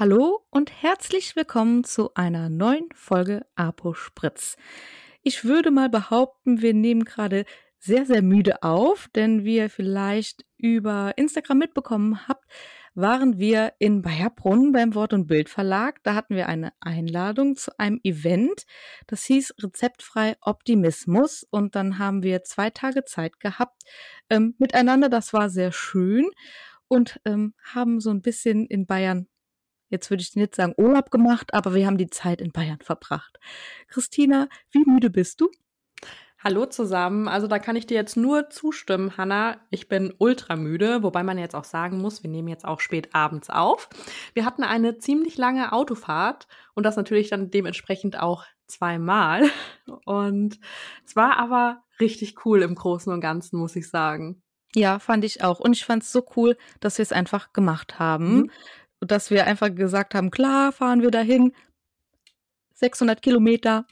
Hallo und herzlich willkommen zu einer neuen Folge Apo Spritz. Ich würde mal behaupten, wir nehmen gerade sehr, sehr müde auf, denn wie ihr vielleicht über Instagram mitbekommen habt, waren wir in Bayerbrunn beim Wort- und Bild Verlag. Da hatten wir eine Einladung zu einem Event. Das hieß Rezeptfrei Optimismus. Und dann haben wir zwei Tage Zeit gehabt ähm, miteinander. Das war sehr schön und ähm, haben so ein bisschen in Bayern Jetzt würde ich nicht sagen Urlaub gemacht, aber wir haben die Zeit in Bayern verbracht. Christina, wie müde bist du? Hallo zusammen. Also da kann ich dir jetzt nur zustimmen, Hanna. Ich bin ultra müde, wobei man jetzt auch sagen muss, wir nehmen jetzt auch spät abends auf. Wir hatten eine ziemlich lange Autofahrt und das natürlich dann dementsprechend auch zweimal. Und es war aber richtig cool im Großen und Ganzen, muss ich sagen. Ja, fand ich auch. Und ich fand es so cool, dass wir es einfach gemacht haben. Mhm. Dass wir einfach gesagt haben, klar, fahren wir dahin, 600 Kilometer.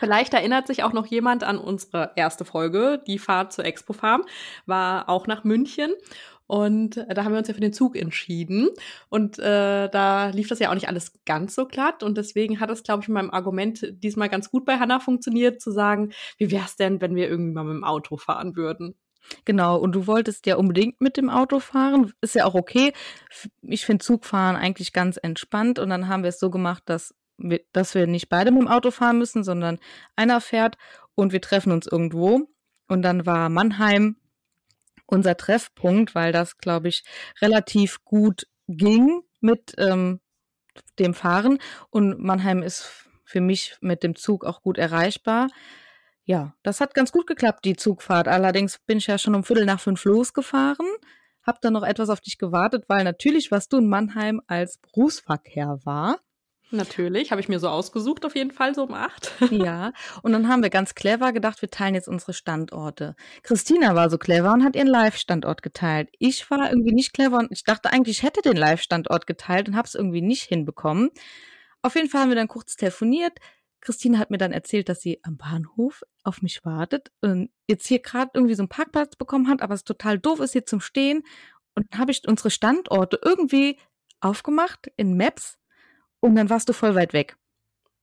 Vielleicht erinnert sich auch noch jemand an unsere erste Folge. Die Fahrt zur Expo Farm war auch nach München. Und da haben wir uns ja für den Zug entschieden. Und äh, da lief das ja auch nicht alles ganz so glatt. Und deswegen hat es, glaube ich, mit meinem Argument diesmal ganz gut bei Hannah funktioniert, zu sagen, wie wäre es denn, wenn wir irgendwie mal mit dem Auto fahren würden? Genau, und du wolltest ja unbedingt mit dem Auto fahren. Ist ja auch okay. Ich finde Zugfahren eigentlich ganz entspannt. Und dann haben wir es so gemacht, dass dass wir nicht beide mit dem Auto fahren müssen, sondern einer fährt und wir treffen uns irgendwo. Und dann war Mannheim unser Treffpunkt, weil das, glaube ich, relativ gut ging mit ähm, dem Fahren. Und Mannheim ist für mich mit dem Zug auch gut erreichbar. Ja, das hat ganz gut geklappt, die Zugfahrt. Allerdings bin ich ja schon um Viertel nach fünf losgefahren, hab dann noch etwas auf dich gewartet, weil natürlich, was du in Mannheim als Berufsverkehr war. Natürlich, habe ich mir so ausgesucht, auf jeden Fall so um acht. ja, und dann haben wir ganz clever gedacht, wir teilen jetzt unsere Standorte. Christina war so clever und hat ihren Live-Standort geteilt. Ich war irgendwie nicht clever und ich dachte eigentlich, ich hätte den Live-Standort geteilt und habe es irgendwie nicht hinbekommen. Auf jeden Fall haben wir dann kurz telefoniert. Christina hat mir dann erzählt, dass sie am Bahnhof auf mich wartet und jetzt hier gerade irgendwie so einen Parkplatz bekommen hat, aber es total doof ist hier zum Stehen. Und dann habe ich unsere Standorte irgendwie aufgemacht in Maps und dann warst du voll weit weg.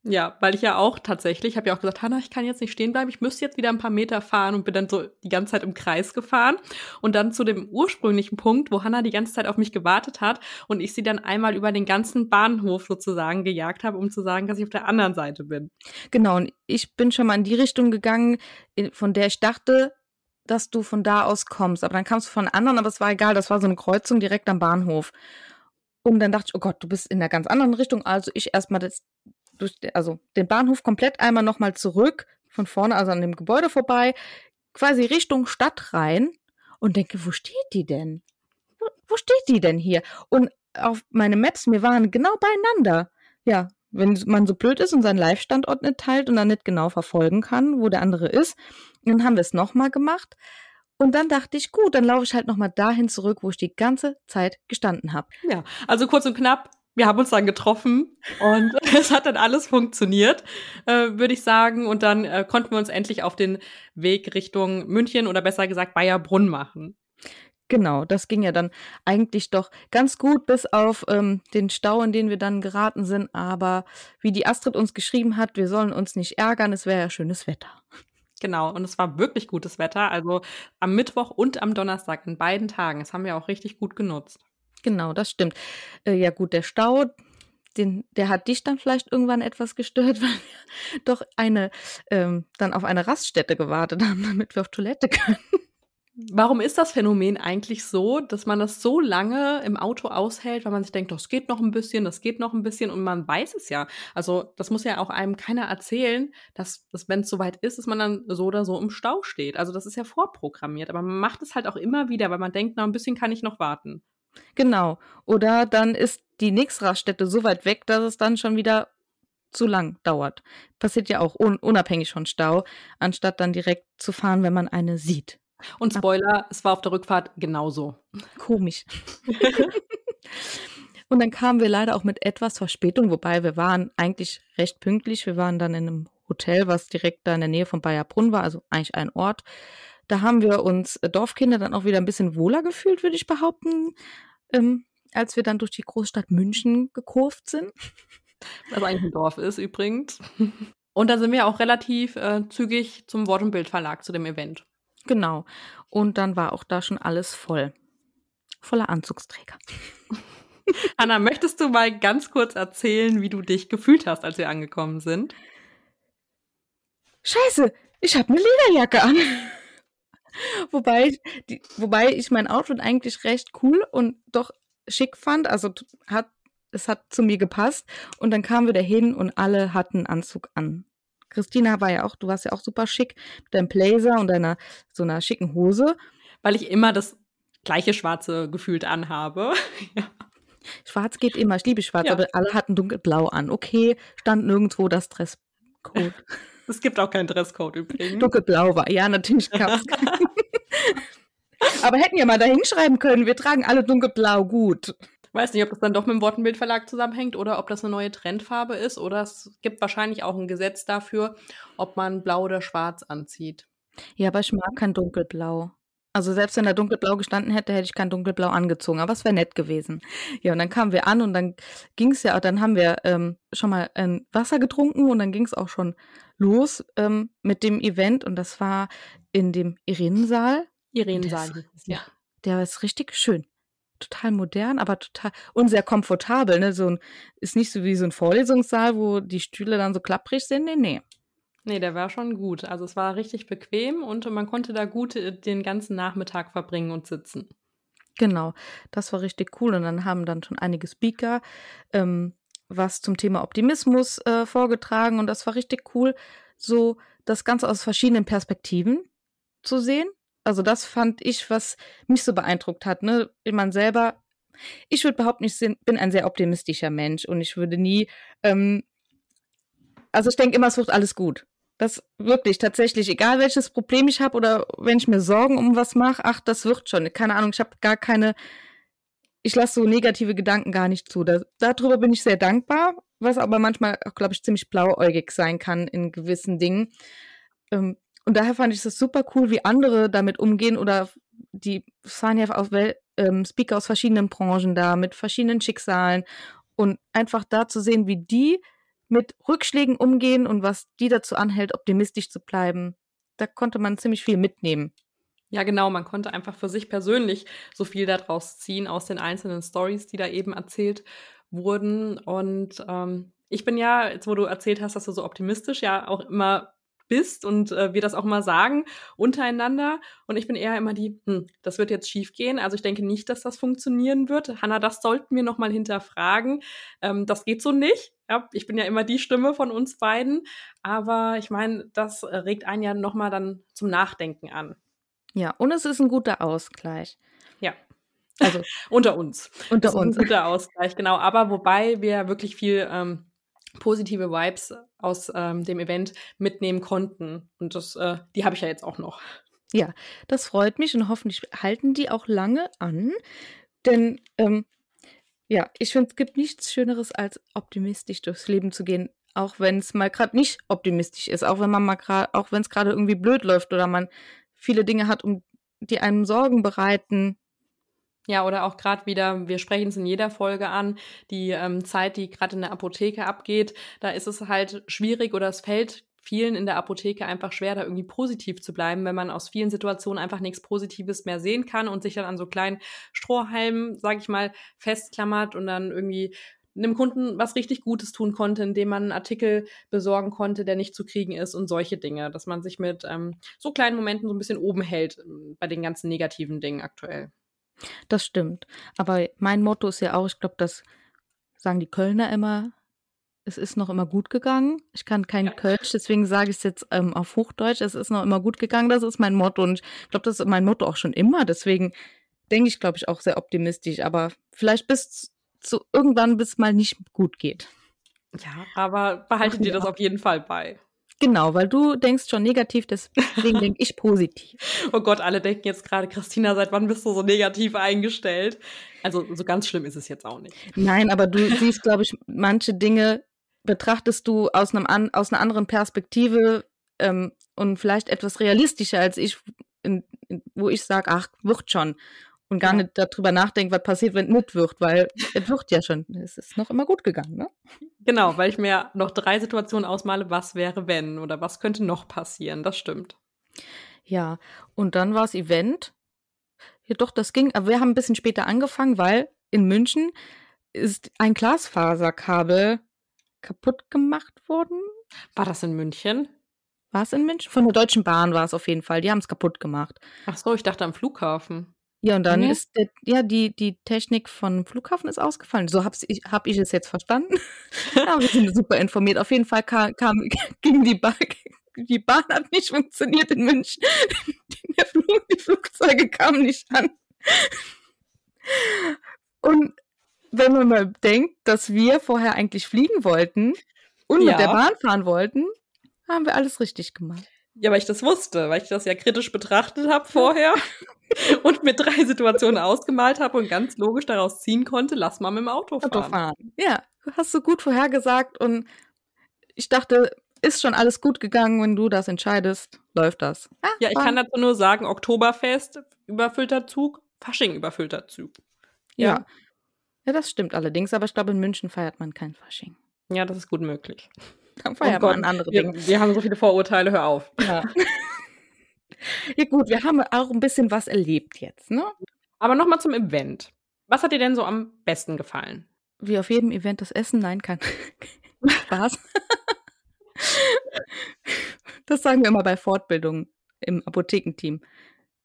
Ja, weil ich ja auch tatsächlich, habe ja auch gesagt, Hanna, ich kann jetzt nicht stehen bleiben, ich müsste jetzt wieder ein paar Meter fahren und bin dann so die ganze Zeit im Kreis gefahren und dann zu dem ursprünglichen Punkt, wo Hanna die ganze Zeit auf mich gewartet hat und ich sie dann einmal über den ganzen Bahnhof sozusagen gejagt habe, um zu sagen, dass ich auf der anderen Seite bin. Genau, und ich bin schon mal in die Richtung gegangen, von der ich dachte, dass du von da aus kommst, aber dann kamst du von anderen, aber es war egal, das war so eine Kreuzung direkt am Bahnhof. Und dann dachte ich, oh Gott, du bist in einer ganz anderen Richtung. Also ich erstmal das, durch, also den Bahnhof komplett einmal nochmal zurück, von vorne, also an dem Gebäude vorbei, quasi Richtung Stadt rein und denke, wo steht die denn? Wo, wo steht die denn hier? Und auf meine Maps, wir waren genau beieinander. Ja, wenn man so blöd ist und seinen Live-Standort nicht teilt und dann nicht genau verfolgen kann, wo der andere ist, dann haben wir es nochmal gemacht. Und dann dachte ich, gut, dann laufe ich halt nochmal dahin zurück, wo ich die ganze Zeit gestanden habe. Ja, also kurz und knapp, wir haben uns dann getroffen und es hat dann alles funktioniert, äh, würde ich sagen. Und dann äh, konnten wir uns endlich auf den Weg Richtung München oder besser gesagt Bayerbrunn machen. Genau, das ging ja dann eigentlich doch ganz gut, bis auf ähm, den Stau, in den wir dann geraten sind. Aber wie die Astrid uns geschrieben hat, wir sollen uns nicht ärgern, es wäre ja schönes Wetter. Genau, und es war wirklich gutes Wetter. Also am Mittwoch und am Donnerstag in beiden Tagen. Das haben wir auch richtig gut genutzt. Genau, das stimmt. Äh, ja, gut, der Stau, den, der hat dich dann vielleicht irgendwann etwas gestört, weil wir doch eine, ähm, dann auf eine Raststätte gewartet haben, damit wir auf Toilette können. Warum ist das Phänomen eigentlich so, dass man das so lange im Auto aushält, weil man sich denkt, das geht noch ein bisschen, das geht noch ein bisschen und man weiß es ja. Also das muss ja auch einem keiner erzählen, dass, dass wenn es soweit ist, dass man dann so oder so im Stau steht. Also das ist ja vorprogrammiert, aber man macht es halt auch immer wieder, weil man denkt, na ein bisschen kann ich noch warten. Genau. Oder dann ist die nächste Raststätte so weit weg, dass es dann schon wieder zu lang dauert. Passiert ja auch un unabhängig von Stau, anstatt dann direkt zu fahren, wenn man eine sieht. Und Spoiler, es war auf der Rückfahrt genauso. Komisch. Und dann kamen wir leider auch mit etwas Verspätung, wobei wir waren eigentlich recht pünktlich. Wir waren dann in einem Hotel, was direkt da in der Nähe von Bayerbrunn war, also eigentlich ein Ort. Da haben wir uns Dorfkinder dann auch wieder ein bisschen wohler gefühlt, würde ich behaupten. Ähm, als wir dann durch die Großstadt München gekurft sind. Was eigentlich ein Dorf ist übrigens. Und dann sind wir auch relativ äh, zügig zum Wort- und Bildverlag zu dem Event. Genau. Und dann war auch da schon alles voll. Voller Anzugsträger. Anna, möchtest du mal ganz kurz erzählen, wie du dich gefühlt hast, als wir angekommen sind? Scheiße, ich habe eine Lederjacke an. wobei, die, wobei ich mein Outfit eigentlich recht cool und doch schick fand. Also hat, es hat zu mir gepasst. Und dann kamen wir da hin und alle hatten Anzug an. Christina war ja auch, du warst ja auch super schick mit deinem Blazer und deiner so einer schicken Hose. Weil ich immer das gleiche Schwarze gefühlt anhabe. ja. Schwarz geht immer, ich liebe Schwarz, ja. aber alle hatten dunkelblau an. Okay, stand nirgendwo das Dresscode. Es gibt auch keinen Dresscode übrigens. Dunkelblau war, ja, natürlich gab es Aber hätten ja mal da hinschreiben können, wir tragen alle dunkelblau, gut. Weiß nicht, ob das dann doch mit dem Wortenbildverlag zusammenhängt oder ob das eine neue Trendfarbe ist oder es gibt wahrscheinlich auch ein Gesetz dafür, ob man blau oder schwarz anzieht. Ja, aber ich mag kein dunkelblau. Also selbst wenn da dunkelblau gestanden hätte, hätte ich kein dunkelblau angezogen, aber es wäre nett gewesen. Ja, und dann kamen wir an und dann ging es ja, dann haben wir ähm, schon mal ähm, Wasser getrunken und dann ging es auch schon los ähm, mit dem Event und das war in dem Irenensaal. Irenensaal, ja. Der ist richtig schön. Total modern, aber total und sehr komfortabel. Ne? So ein, ist nicht so wie so ein Vorlesungssaal, wo die Stühle dann so klapprig sind. Nee, nee. Nee, der war schon gut. Also es war richtig bequem und man konnte da gut äh, den ganzen Nachmittag verbringen und sitzen. Genau, das war richtig cool. Und dann haben dann schon einige Speaker ähm, was zum Thema Optimismus äh, vorgetragen und das war richtig cool, so das Ganze aus verschiedenen Perspektiven zu sehen. Also das fand ich, was mich so beeindruckt hat. Ne? Man selber, ich würde behaupten, ich bin ein sehr optimistischer Mensch und ich würde nie, ähm, also ich denke immer, es wird alles gut. Das wirklich tatsächlich, egal welches Problem ich habe oder wenn ich mir Sorgen um was mache, ach, das wird schon. Keine Ahnung, ich habe gar keine, ich lasse so negative Gedanken gar nicht zu. Da, darüber bin ich sehr dankbar, was aber manchmal auch, glaube ich, ziemlich blauäugig sein kann in gewissen Dingen. Ähm, und daher fand ich es super cool, wie andere damit umgehen oder die fahren ja auch ähm, Speaker aus verschiedenen Branchen da mit verschiedenen Schicksalen und einfach da zu sehen, wie die mit Rückschlägen umgehen und was die dazu anhält, optimistisch zu bleiben. Da konnte man ziemlich viel mitnehmen. Ja, genau, man konnte einfach für sich persönlich so viel daraus ziehen aus den einzelnen Stories, die da eben erzählt wurden. Und ähm, ich bin ja, jetzt wo du erzählt hast, dass du so optimistisch ja auch immer bist und äh, wir das auch mal sagen untereinander. Und ich bin eher immer die, hm, das wird jetzt schief gehen. Also ich denke nicht, dass das funktionieren wird. Hanna, das sollten wir noch mal hinterfragen. Ähm, das geht so nicht. Ja, ich bin ja immer die Stimme von uns beiden. Aber ich meine, das regt einen ja noch mal dann zum Nachdenken an. Ja, und es ist ein guter Ausgleich. Ja. Also unter uns. Unter uns. Ein guter Ausgleich, genau. Aber wobei wir wirklich viel ähm, positive Vibes aus ähm, dem Event mitnehmen konnten. Und das, äh, die habe ich ja jetzt auch noch. Ja, das freut mich und hoffentlich halten die auch lange an. Denn ähm, ja, ich finde, es gibt nichts Schöneres, als optimistisch durchs Leben zu gehen. Auch wenn es mal gerade nicht optimistisch ist, auch wenn man mal gerade, auch wenn es gerade irgendwie blöd läuft oder man viele Dinge hat, um die einem Sorgen bereiten, ja, oder auch gerade wieder, wir sprechen es in jeder Folge an, die ähm, Zeit, die gerade in der Apotheke abgeht, da ist es halt schwierig oder es fällt vielen in der Apotheke einfach schwer, da irgendwie positiv zu bleiben, wenn man aus vielen Situationen einfach nichts Positives mehr sehen kann und sich dann an so kleinen Strohhalmen, sag ich mal, festklammert und dann irgendwie einem Kunden was richtig Gutes tun konnte, indem man einen Artikel besorgen konnte, der nicht zu kriegen ist und solche Dinge, dass man sich mit ähm, so kleinen Momenten so ein bisschen oben hält ähm, bei den ganzen negativen Dingen aktuell. Das stimmt. Aber mein Motto ist ja auch, ich glaube, das sagen die Kölner immer, es ist noch immer gut gegangen. Ich kann kein ja. Kölsch, deswegen sage ich es jetzt ähm, auf Hochdeutsch, es ist noch immer gut gegangen, das ist mein Motto. Und ich glaube, das ist mein Motto auch schon immer. Deswegen denke ich, glaube ich, auch sehr optimistisch. Aber vielleicht bis zu irgendwann, bis es mal nicht gut geht. Ja, aber behalte dir das auf jeden Fall bei. Genau, weil du denkst schon negativ, deswegen denke ich positiv. Oh Gott, alle denken jetzt gerade, Christina, seit wann bist du so negativ eingestellt? Also so ganz schlimm ist es jetzt auch nicht. Nein, aber du siehst, glaube ich, manche Dinge betrachtest du aus, einem an, aus einer anderen Perspektive ähm, und vielleicht etwas realistischer als ich, in, in, wo ich sage, ach, wird schon. Und gar Ja. nicht darüber nachdenkt, was passiert, wenn es nicht wird, weil es wird ja schon. Es ist noch immer gut gegangen, ne? Genau, weil ich mir noch drei Situationen ausmale, was wäre, wenn oder was könnte noch passieren. Das stimmt. Ja, und dann war das Event. Ja, doch, das ging. Aber wir haben ein bisschen später angefangen, weil in München ist ein Glasfaserkabel kaputt gemacht worden. War das in München? War es in München? Von der Deutschen Bahn war es auf jeden Fall. Die haben es kaputt gemacht. Ach so, ich dachte am Flughafen. Ja, und dann Nee. ist der, ja die, die Technik von Flughafen ist ausgefallen. So habe ich, hab ich es jetzt verstanden. Aber wir sind super informiert. Auf jeden Fall kam, kam ging die Bahn, die Bahn hat nicht funktioniert in München. Flug, die Flugzeuge kamen nicht an. Und wenn man mal denkt, dass wir vorher eigentlich fliegen wollten und Ja. mit der Bahn fahren wollten, haben wir alles richtig gemacht. Ja, weil ich das wusste, weil ich das ja kritisch betrachtet habe vorher und mir drei Situationen ausgemalt habe und ganz logisch daraus ziehen konnte, lass mal mit dem Auto fahren. Autofahren. Ja, hast du gut vorhergesagt und ich dachte, ist schon alles gut gegangen, wenn du das entscheidest, läuft das. Ja, ich war- kann dazu nur sagen, Oktoberfest, überfüllter Zug, Fasching, überfüllter Zug. Ja. ja. Das stimmt allerdings, aber ich glaube, in München feiert man kein Fasching. Ja, das ist gut möglich. Dann feiert Oh man Gott, andere wir, Dinge. wir haben so viele Vorurteile, hör auf. Ja. ja, gut, wir haben auch ein bisschen was erlebt jetzt, ne? Aber nochmal zum Event. Was hat dir denn so am besten gefallen? Wie auf jedem Event das Essen, nein, kein Spaß. das sagen wir immer bei Fortbildungen im Apothekenteam.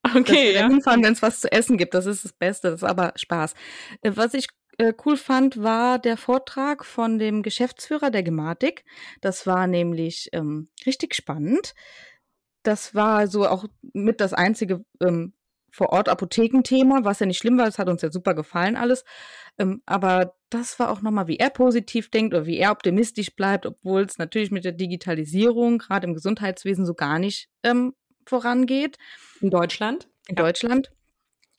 dass wir Okay, ja. hinfahren, wenn es was zu essen gibt. Das ist das Beste, das ist aber Spaß. Äh, Was ich äh, cool fand, war der Vortrag von dem Geschäftsführer der Gematik. Das war nämlich ähm, richtig spannend. Das war so auch mit das einzige ähm, vor Ort Apothekenthema, was ja nicht schlimm war, das hat uns ja super gefallen alles. Ähm, aber das war auch nochmal, wie er positiv denkt oder wie er optimistisch bleibt, obwohl es natürlich mit der Digitalisierung gerade im Gesundheitswesen so gar nicht ähm, vorangeht In Deutschland? in Ja. Deutschland.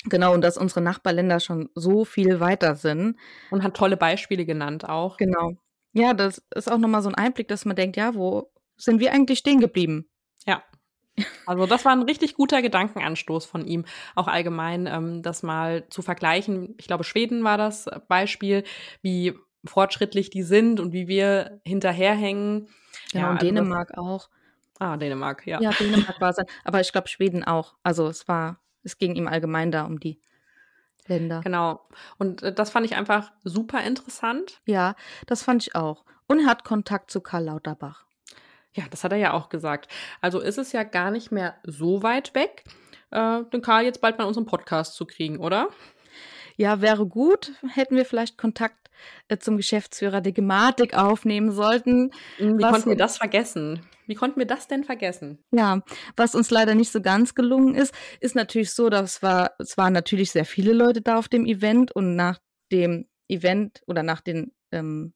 Genau, und dass unsere Nachbarländer schon so viel weiter sind. Und hat tolle Beispiele genannt auch. Genau. Ja, das ist auch nochmal so ein Einblick, dass man denkt, ja, wo sind wir eigentlich stehen geblieben? Ja. Also das war ein richtig guter Gedankenanstoß von ihm. Auch allgemein, ähm, das mal zu vergleichen. Ich glaube, Schweden war das Beispiel, wie fortschrittlich die sind und wie wir hinterherhängen. Genau, Ja, und also Dänemark auch. Ah, Dänemark, ja. Ja, Dänemark war es. Aber ich glaube, Schweden auch. Also es war, es ging ihm allgemein da um die Länder. Genau. Und äh, das fand ich einfach super interessant. Ja, das fand ich auch. Und er hat Kontakt zu Karl Lauterbach. Ja, das hat er ja auch gesagt. Also ist es ja gar nicht mehr so weit weg, äh, den Karl jetzt bald mal in unserem Podcast zu kriegen, oder? Ja, wäre gut, hätten wir vielleicht Kontakt äh, zum Geschäftsführer der Gematik aufnehmen sollten. Wie Was- konnten wir das vergessen? Wie konnten wir das denn vergessen? Ja, was uns leider nicht so ganz gelungen ist, ist natürlich so, dass war, es waren natürlich sehr viele Leute da auf dem Event und nach dem Event oder nach den ähm,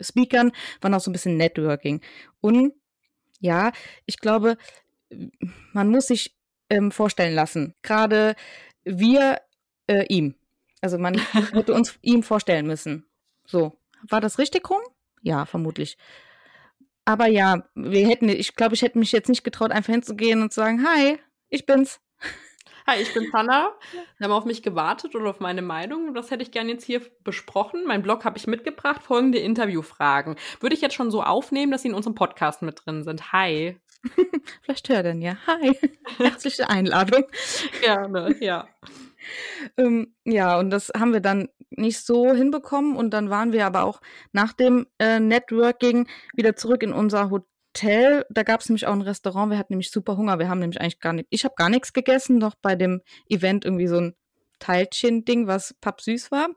Speakern war noch so ein bisschen Networking. Und ja, ich glaube, man muss sich ähm, vorstellen lassen, gerade wir äh, ihm. Also man hätte uns ihm vorstellen müssen. So, war das richtig rum? Ja, vermutlich. Aber ja, wir hätten, ich glaube, ich hätte mich jetzt nicht getraut, einfach hinzugehen und zu sagen, hi, ich bin's. Hi, ich bin Sanna. Sie haben auf mich gewartet oder auf meine Meinung. Und das hätte ich gerne jetzt hier besprochen. Mein Blog habe ich mitgebracht. Folgende Interviewfragen. Würde ich jetzt schon so aufnehmen, dass sie in unserem Podcast mit drin sind. Hi. Vielleicht hört er ihn ja. Hi. Herzliche Einladung. Gerne, ja. Ähm, ja, und das haben wir dann nicht so hinbekommen. Und dann waren wir aber auch nach dem äh, Networking wieder zurück in unser Hotel. Da gab es nämlich auch ein Restaurant. Wir hatten nämlich super Hunger. Wir haben nämlich eigentlich gar nicht, ich habe gar nichts gegessen, noch bei dem Event irgendwie so ein Teilchen-Ding, was pappsüß war.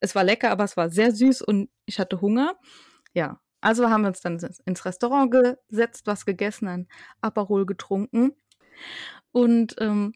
Es war lecker, aber es war sehr süß und ich hatte Hunger. Ja, also haben wir uns dann ins Restaurant gesetzt, was gegessen, ein Aperol getrunken. Und ähm,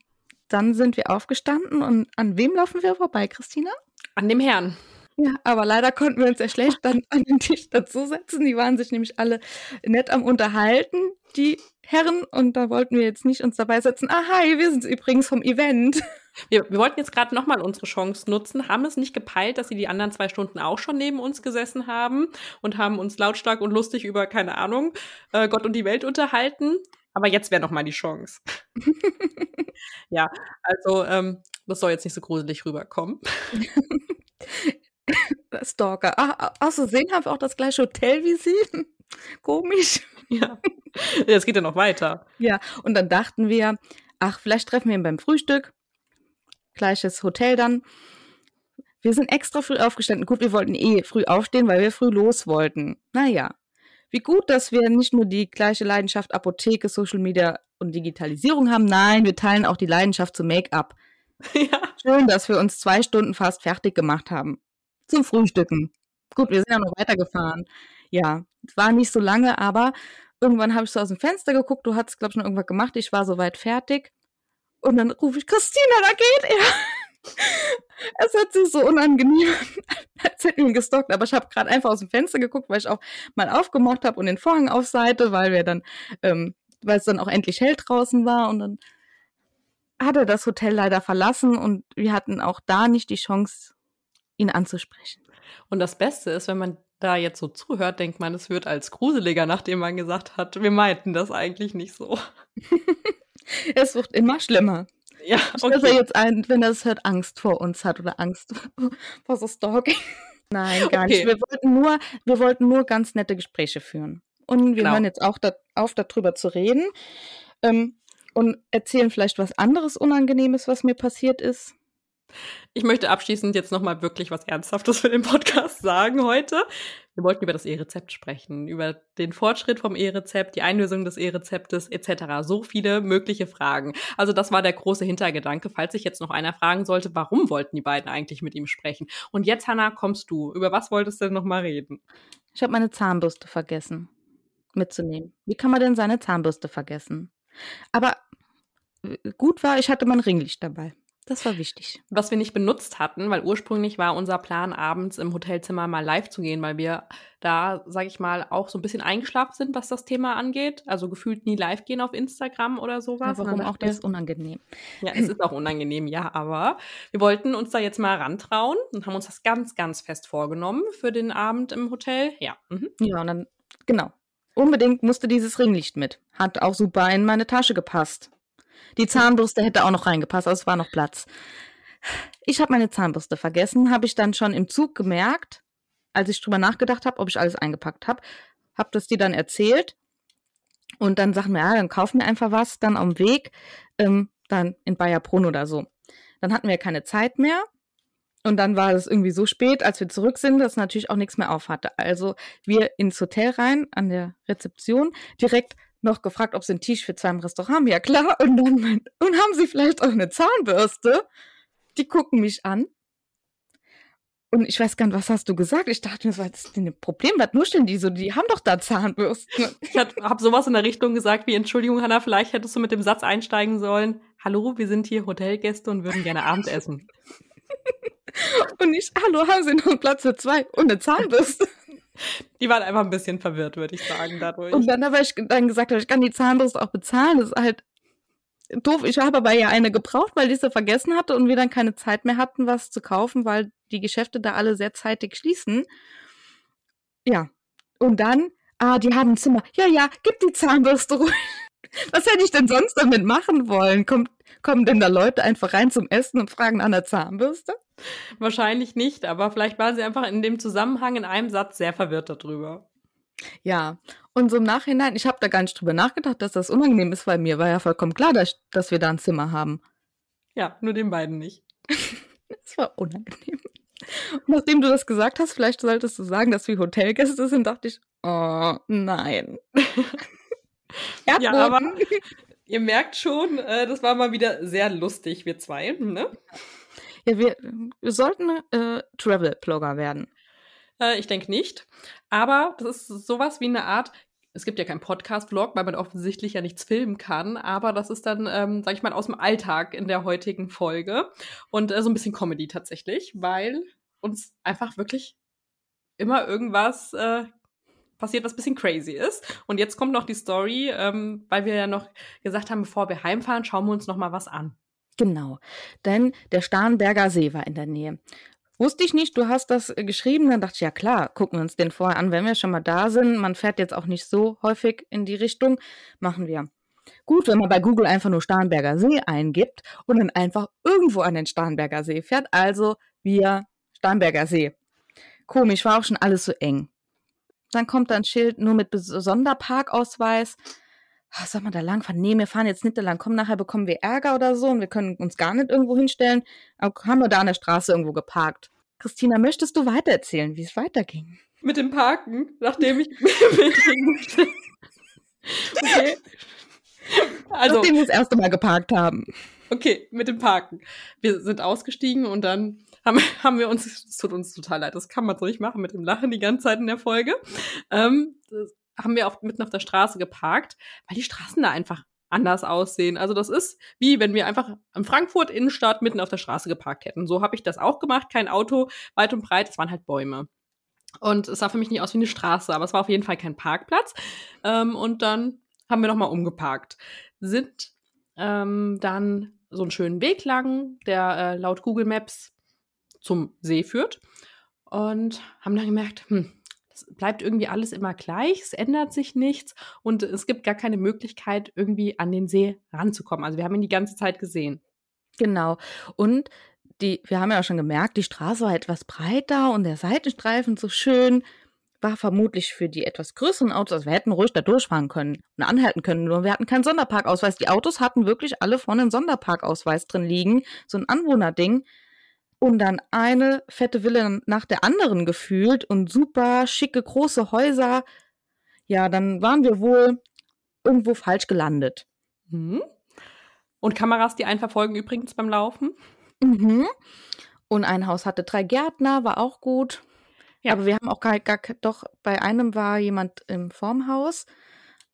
dann sind wir aufgestanden und an wem laufen wir vorbei, Christina? An dem Herrn. Ja, aber leider konnten wir uns ja schlecht dann an den Tisch dazusetzen. Die waren sich nämlich alle nett am Unterhalten, die Herren. Und da wollten wir jetzt nicht uns dabei setzen. Ah, hi, wir sind übrigens vom Event. Wir, wir wollten jetzt gerade nochmal unsere Chance nutzen, haben es nicht gepeilt, dass sie die anderen zwei Stunden auch schon neben uns gesessen haben und haben uns lautstark und lustig über, keine Ahnung, äh, Gott und die Welt unterhalten. Aber jetzt wäre nochmal die Chance. ja, also ähm, das soll jetzt nicht so gruselig rüberkommen. Stalker. Ach, aus Versehen haben wir auch das gleiche Hotel wie sie. Komisch. Ja. ja, es geht ja noch weiter. Ja, und dann dachten wir, ach, vielleicht treffen wir ihn beim Frühstück. Gleiches Hotel dann. Wir sind extra früh aufgestanden. Gut, wir wollten eh früh aufstehen, weil wir früh los wollten. Naja, wie gut, dass wir nicht nur die gleiche Leidenschaft Apotheke, Social Media und Digitalisierung haben. Nein, wir teilen auch die Leidenschaft zum Make-up. Ja. Schön, dass wir uns zwei Stunden fast fertig gemacht haben. Zum Frühstücken. Gut, wir sind ja noch weitergefahren. Ja, war nicht so lange, aber irgendwann habe ich so aus dem Fenster geguckt. Du hattest, glaube ich, schon irgendwas gemacht. Ich war soweit fertig. Und dann rufe ich, Christina, da geht er. es hört sich so unangenehm an, als hätten wir ihn gestockt. Aber ich habe gerade einfach aus dem Fenster geguckt, weil ich auch mal aufgemacht habe und den Vorhang auf Seite, weil wir dann, ähm, weil es dann auch endlich hell draußen war. Und dann hat er das Hotel leider verlassen und wir hatten auch da nicht die Chance, ihn anzusprechen. Und das Beste ist, wenn man da jetzt so zuhört, denkt man, es wird als gruseliger, nachdem man gesagt hat, wir meinten das eigentlich nicht so. es wird immer schlimmer. Ja, okay. Dass er jetzt ein, wenn er es hört, Angst vor uns hat oder Angst vor so Stalking. Nein, gar okay. nicht. Wir wollten, nur, wir wollten nur ganz nette Gespräche führen. Und wir genau. hören jetzt auch da, auf, darüber zu reden. Ähm, und erzählen vielleicht was anderes Unangenehmes, was mir passiert ist. Ich möchte abschließend jetzt nochmal wirklich was Ernsthaftes für den Podcast sagen heute. Wir wollten über das E-Rezept sprechen, über den Fortschritt vom E-Rezept, die Einlösung des E-Rezeptes etc. So viele mögliche Fragen. Also das war der große Hintergedanke, falls sich jetzt noch einer fragen sollte, warum wollten die beiden eigentlich mit ihm sprechen? Und jetzt, Hanna, kommst du. Über was wolltest du denn nochmal reden? Ich habe meine Zahnbürste vergessen mitzunehmen. Wie kann man denn seine Zahnbürste vergessen? Aber äh, gut war, ich hatte mein Ringlicht dabei. Das war wichtig. Was wir nicht benutzt hatten, weil ursprünglich war unser Plan, abends im Hotelzimmer mal live zu gehen, weil wir da, sag ich mal, auch so ein bisschen eingeschlafen sind, was das Thema angeht. Also gefühlt nie live gehen auf Instagram oder sowas. Ja, warum auch das ist unangenehm. Ja, es ist auch unangenehm, ja, aber wir wollten uns da jetzt mal rantrauen und haben uns das ganz, ganz fest vorgenommen für den Abend im Hotel. Ja. Mhm. Ja, und dann, genau. Unbedingt musste dieses Ringlicht mit. Hat auch super in meine Tasche gepasst. Die Zahnbürste hätte auch noch reingepasst, aber es war noch Platz. Ich habe meine Zahnbürste vergessen, habe ich dann schon im Zug gemerkt, als ich drüber nachgedacht habe, ob ich alles eingepackt habe. Habe das dir dann erzählt und dann sagten wir, ja, dann kaufen wir einfach was, dann am Weg, ähm, dann in Bayerbrunn oder so. Dann hatten wir keine Zeit mehr und dann war es irgendwie so spät, als wir zurück sind, dass natürlich auch nichts mehr auf hatte. Also wir ins Hotel rein, an der Rezeption, direkt noch gefragt, ob sie einen Tisch für zwei im Restaurant haben. Ja, klar. Und dann meint, und haben sie vielleicht auch eine Zahnbürste? Die gucken mich an. Und ich weiß gar nicht, was hast du gesagt? Ich dachte mir, was ist denn ein Problem? Was nur stellen die so? Die haben doch da Zahnbürsten. Ich habe sowas in der Richtung gesagt wie, Entschuldigung, Hanna, vielleicht hättest du mit dem Satz einsteigen sollen. Hallo, wir sind hier Hotelgäste und würden gerne Abendessen. und ich, hallo, haben Sie noch einen Platz für zwei und eine Zahnbürste? Die waren einfach ein bisschen verwirrt, würde ich sagen, dadurch. Und dann habe ich dann gesagt, ich kann die Zahnbürste auch bezahlen. Das ist halt doof. Ich habe aber ja eine gebraucht, weil ich sie vergessen hatte und wir dann keine Zeit mehr hatten, was zu kaufen, weil die Geschäfte da alle sehr zeitig schließen. Ja. Und dann, ah, die haben ein Zimmer. Ja, ja, gib die Zahnbürste ruhig. Was hätte ich denn sonst damit machen wollen? Kommt, kommen denn da Leute einfach rein zum Essen und fragen an der Zahnbürste? Wahrscheinlich nicht, aber vielleicht war sie einfach in dem Zusammenhang in einem Satz sehr verwirrt darüber. Ja, und so im Nachhinein, ich habe da gar nicht drüber nachgedacht, dass das unangenehm ist, weil mir war ja vollkommen klar, dass, dass wir da ein Zimmer haben. Ja, nur den beiden nicht. Es war unangenehm. Und nachdem du das gesagt hast, vielleicht solltest du sagen, dass wir Hotelgäste sind, dachte ich, oh nein. ja, aber ihr merkt schon, äh, das war mal wieder sehr lustig, wir zwei, ne? Ja, wir, wir sollten äh, Travel-Blogger werden. Äh, ich denke nicht. Aber das ist sowas wie eine Art, es gibt ja keinen Podcast-Vlog, weil man offensichtlich ja nichts filmen kann, aber das ist dann, ähm, sag ich mal, aus dem Alltag in der heutigen Folge. Und äh, so ein bisschen Comedy tatsächlich, weil uns einfach wirklich immer irgendwas äh, passiert, was ein bisschen crazy ist. Und jetzt kommt noch die Story, ähm, weil wir ja noch gesagt haben, bevor wir heimfahren, schauen wir uns noch mal was an. Genau, denn der Starnberger See war in der Nähe. Wusste ich nicht, du hast das äh, geschrieben, dann dachte ich, ja klar, gucken wir uns den vorher an, wenn wir schon mal da sind. Man fährt jetzt auch nicht so häufig in die Richtung, machen wir. Gut, wenn man bei Google einfach nur Starnberger See eingibt und dann einfach irgendwo an den Starnberger See fährt. Also wir Starnberger See. Komisch, war auch schon alles so eng. Dann kommt da ein Schild nur mit Sonderparkausweis. Ach, soll man da lang fahren? Nee, wir fahren jetzt nicht da lang. Komm, nachher bekommen wir Ärger oder so und wir können uns gar nicht irgendwo hinstellen. Aber haben wir da an der Straße irgendwo geparkt. Christina, möchtest du weitererzählen, wie es weiterging? Mit dem Parken, nachdem ich Okay. Also, Nachdem wir das erste Mal geparkt haben. Okay, mit dem Parken. Wir sind ausgestiegen und dann haben, haben wir uns, es tut uns total leid, das kann man so nicht machen mit dem Lachen die ganze Zeit in der Folge. Ähm, haben wir auf, mitten auf der Straße geparkt, weil die Straßen da einfach anders aussehen. Also das ist wie wenn wir einfach in Frankfurt Innenstadt mitten auf der Straße geparkt hätten. So habe ich das auch gemacht, kein Auto weit und breit, es waren halt Bäume. Und es sah für mich nicht aus wie eine Straße, aber es war auf jeden Fall kein Parkplatz. Ähm, und dann haben wir nochmal umgeparkt. Sind ähm, dann so einen schönen Weg lang, der äh, laut Google Maps zum See führt. Und haben dann gemerkt, hm, es bleibt irgendwie alles immer gleich, es ändert sich nichts und es gibt gar keine Möglichkeit, irgendwie an den See ranzukommen. Also wir haben ihn die ganze Zeit gesehen. Genau. Und die, wir haben ja auch schon gemerkt, die Straße war etwas breiter und der Seitenstreifen so schön. War vermutlich für die etwas größeren Autos, also wir hätten ruhig da durchfahren können und anhalten können, nur wir hatten keinen Sonderparkausweis. Die Autos hatten wirklich alle vorne einen Sonderparkausweis drin liegen, so ein Anwohnerding. Und dann eine fette Villa nach der anderen gefühlt und super schicke große Häuser. Ja, dann waren wir wohl irgendwo falsch gelandet. Mhm. Und Kameras, die einen verfolgen übrigens beim Laufen? Mhm. Und ein Haus hatte drei Gärtner, war auch gut. Ja. Aber wir haben auch gar, gar, doch, bei einem war jemand im Formhaus,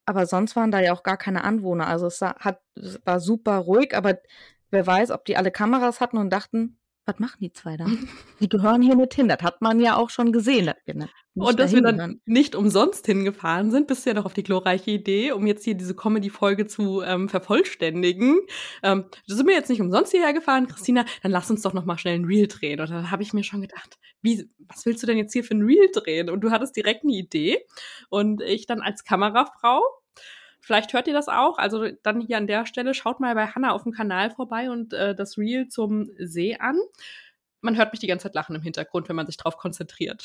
aber sonst waren da ja auch gar keine Anwohner. Also es hat, es war super ruhig, aber wer weiß, ob die alle Kameras hatten und dachten, was machen die zwei da? Die gehören hier nicht hin. Das hat man ja auch schon gesehen. Dass wir und dass wir dann gehören. nicht umsonst hingefahren sind, bist du ja noch auf die glorreiche Idee, um jetzt hier diese Comedy-Folge zu ähm, vervollständigen. Ähm, sind wir jetzt nicht umsonst hierher gefahren, Christina, dann lass uns doch noch mal schnell ein Reel drehen. Und dann habe ich mir schon gedacht, wie, was willst du denn jetzt hier für ein Reel drehen? Und du hattest direkt eine Idee. Und ich dann als Kamerafrau Vielleicht hört ihr das auch. Also dann hier an der Stelle schaut mal bei Hanna auf dem Kanal vorbei und äh, das Reel zum See an. Man hört mich die ganze Zeit lachen im Hintergrund, wenn man sich drauf konzentriert.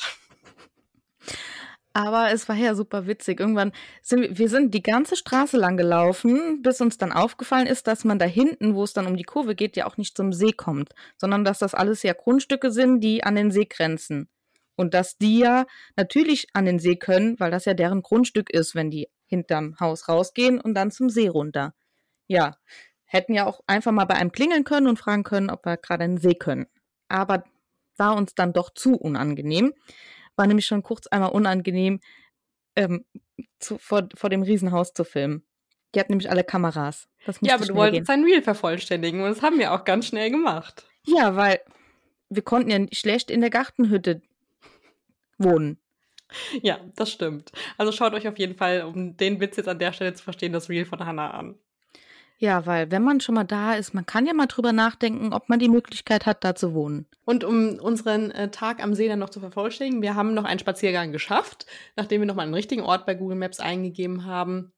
Aber es war ja super witzig. Irgendwann sind wir, wir sind die ganze Straße lang gelaufen, bis uns dann aufgefallen ist, dass man da hinten, wo es dann um die Kurve geht, ja auch nicht zum See kommt, sondern dass das alles ja Grundstücke sind, die an den See grenzen. Und dass die ja natürlich an den See können, weil das ja deren Grundstück ist, wenn die hinterm Haus rausgehen und dann zum See runter. Ja, hätten ja auch einfach mal bei einem klingeln können und fragen können, ob wir gerade einen See können. Aber war uns dann doch zu unangenehm. War nämlich schon kurz einmal unangenehm, ähm, zu, vor, vor dem Riesenhaus zu filmen. Die hat nämlich alle Kameras. ja, aber du wolltest sein Reel vervollständigen und das haben wir auch ganz schnell gemacht. Ja, weil wir konnten ja schlecht in der Gartenhütte wohnen. Ja, das stimmt. Also schaut euch auf jeden Fall, um den Witz jetzt an der Stelle zu verstehen, das Reel von Hannah an. Ja, weil wenn man schon mal da ist, man kann ja mal drüber nachdenken, ob man die Möglichkeit hat, da zu wohnen. Und um unseren äh, Tag am See dann noch zu vervollständigen, wir haben noch einen Spaziergang geschafft, nachdem wir nochmal einen richtigen Ort bei Google Maps eingegeben haben.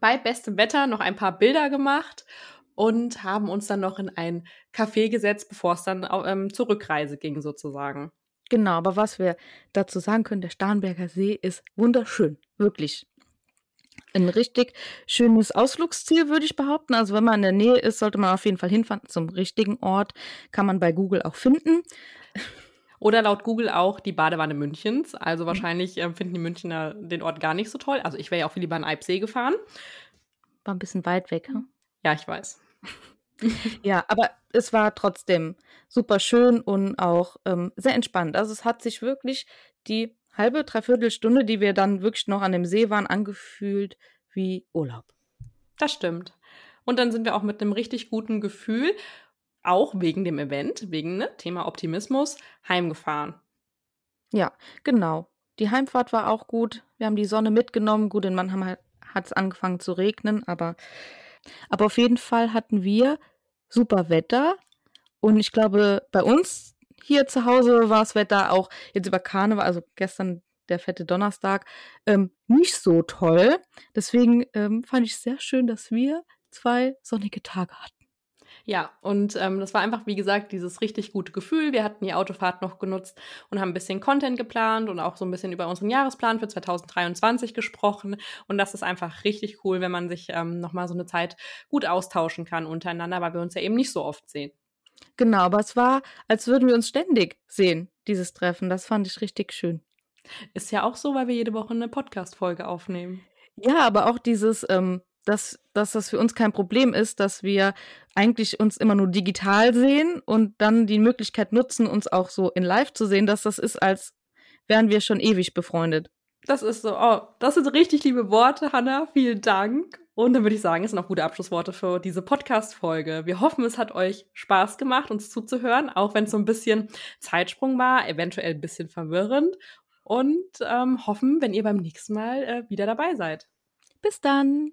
Bei bestem Wetter noch ein paar Bilder gemacht und haben uns dann noch in ein Café gesetzt, bevor es dann ähm, zur Rückreise ging sozusagen. Genau, aber was wir dazu sagen können, der Starnberger See ist wunderschön, wirklich. Ein richtig schönes Ausflugsziel, würde ich behaupten. Also wenn man in der Nähe ist, sollte man auf jeden Fall hinfahren zum richtigen Ort. Kann man bei Google auch finden. Oder laut Google auch die Badewanne Münchens. Also mhm. wahrscheinlich äh, finden die Münchner den Ort gar nicht so toll. Also ich wäre ja auch viel lieber in Eibsee gefahren. War ein bisschen weit weg. Hm? Ja, ich weiß. ja, aber es war trotzdem super schön und auch ähm, sehr entspannt. Also es hat sich wirklich die halbe, dreiviertel Stunde, die wir dann wirklich noch an dem See waren, angefühlt wie Urlaub. Das stimmt. Und dann sind wir auch mit einem richtig guten Gefühl, auch wegen dem Event, wegen ne, Thema Optimismus, heimgefahren. Ja, genau. Die Heimfahrt war auch gut. Wir haben die Sonne mitgenommen. Gut, in Mannheim hat es angefangen zu regnen, aber aber auf jeden Fall hatten wir super Wetter. Und ich glaube, bei uns hier zu Hause war das Wetter auch jetzt über Karneval, also gestern der fette Donnerstag, ähm, nicht so toll. Deswegen ähm, fand ich es sehr schön, dass wir zwei sonnige Tage hatten. Ja, und ähm, das war einfach, wie gesagt, dieses richtig gute Gefühl. Wir hatten die Autofahrt noch genutzt und haben ein bisschen Content geplant und auch so ein bisschen über unseren Jahresplan für 2023 gesprochen. Und das ist einfach richtig cool, wenn man sich ähm, nochmal so eine Zeit gut austauschen kann untereinander, weil wir uns ja eben nicht so oft sehen. Genau, aber es war, als würden wir uns ständig sehen, dieses Treffen. Das fand ich richtig schön. Ist ja auch so, weil wir jede Woche eine Podcast-Folge aufnehmen. Ja, aber auch dieses, ähm, dass, dass das für uns kein Problem ist, dass wir eigentlich uns immer nur digital sehen und dann die Möglichkeit nutzen, uns auch so in live zu sehen, dass das ist, als wären wir schon ewig befreundet. Das ist so. Oh, das sind richtig liebe Worte, Hanna. Vielen Dank. Und dann würde ich sagen, es sind auch gute Abschlussworte für diese Podcast-Folge. Wir hoffen, es hat euch Spaß gemacht, uns zuzuhören, auch wenn es so ein bisschen Zeitsprung war, eventuell ein bisschen verwirrend. Und ähm, hoffen, wenn ihr beim nächsten Mal äh, wieder dabei seid. Bis dann.